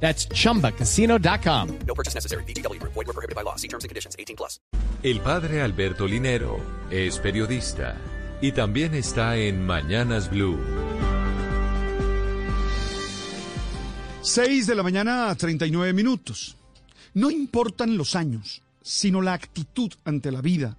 That's chumbacasino.com. No purchase necessary. BGW. Void were prohibited by law. See terms and conditions. 18 plus. El padre Alberto Linero es periodista y también está en Mañanas Blue. 6 de la mañana, 39 minutos. No importan los años, sino la actitud ante la vida.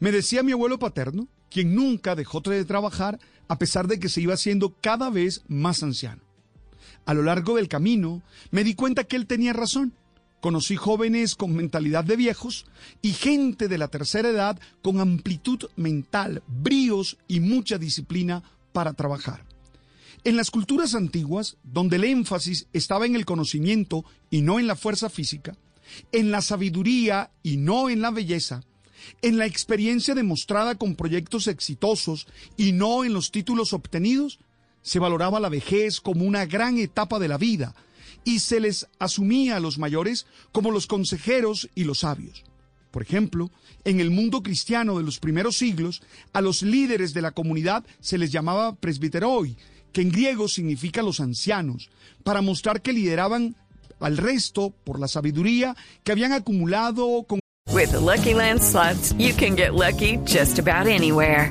Me decía mi abuelo paterno, quien nunca dejó de trabajar a pesar de que se iba haciendo cada vez más anciano. A lo largo del camino me di cuenta que él tenía razón. Conocí jóvenes con mentalidad de viejos y gente de la tercera edad con amplitud mental, bríos y mucha disciplina para trabajar. En las culturas antiguas, donde el énfasis estaba en el conocimiento y no en la fuerza física, en la sabiduría y no en la belleza, en la experiencia demostrada con proyectos exitosos y no en los títulos obtenidos, se valoraba la vejez como una gran etapa de la vida y se les asumía a los mayores como los consejeros y los sabios. Por ejemplo, en el mundo cristiano de los primeros siglos, a los líderes de la comunidad se les llamaba presbiteroi, que en griego significa los ancianos, para mostrar que lideraban al resto por la sabiduría que habían acumulado con With the Lucky Land you can get lucky just about anywhere.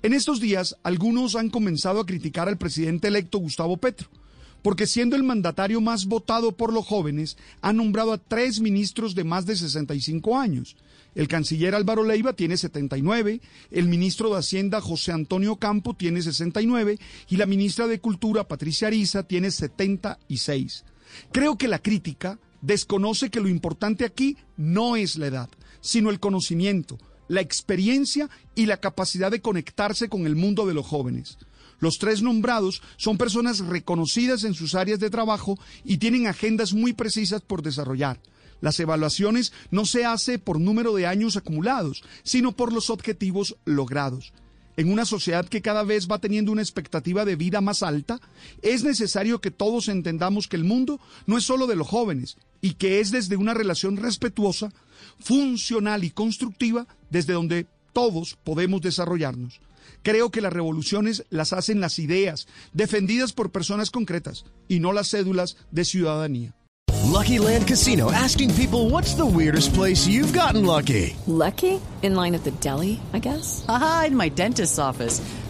En estos días, algunos han comenzado a criticar al presidente electo Gustavo Petro, porque siendo el mandatario más votado por los jóvenes, ha nombrado a tres ministros de más de 65 años. El canciller Álvaro Leiva tiene 79, el ministro de Hacienda José Antonio Campo tiene 69 y la ministra de Cultura Patricia Ariza tiene 76. Creo que la crítica desconoce que lo importante aquí no es la edad, sino el conocimiento, la experiencia y la capacidad de conectarse con el mundo de los jóvenes. Los tres nombrados son personas reconocidas en sus áreas de trabajo y tienen agendas muy precisas por desarrollar. Las evaluaciones no se hace por número de años acumulados, sino por los objetivos logrados. En una sociedad que cada vez va teniendo una expectativa de vida más alta, es necesario que todos entendamos que el mundo no es solo de los jóvenes y que es desde una relación respetuosa, funcional y constructiva desde donde todos podemos desarrollarnos. Creo que las revoluciones las hacen las ideas, defendidas por personas concretas, y no las cédulas de ciudadanía. Lucky Land Casino asking people what's the weirdest place you've gotten lucky? Lucky? In line at the deli, I guess? Aha, in my dentist's office.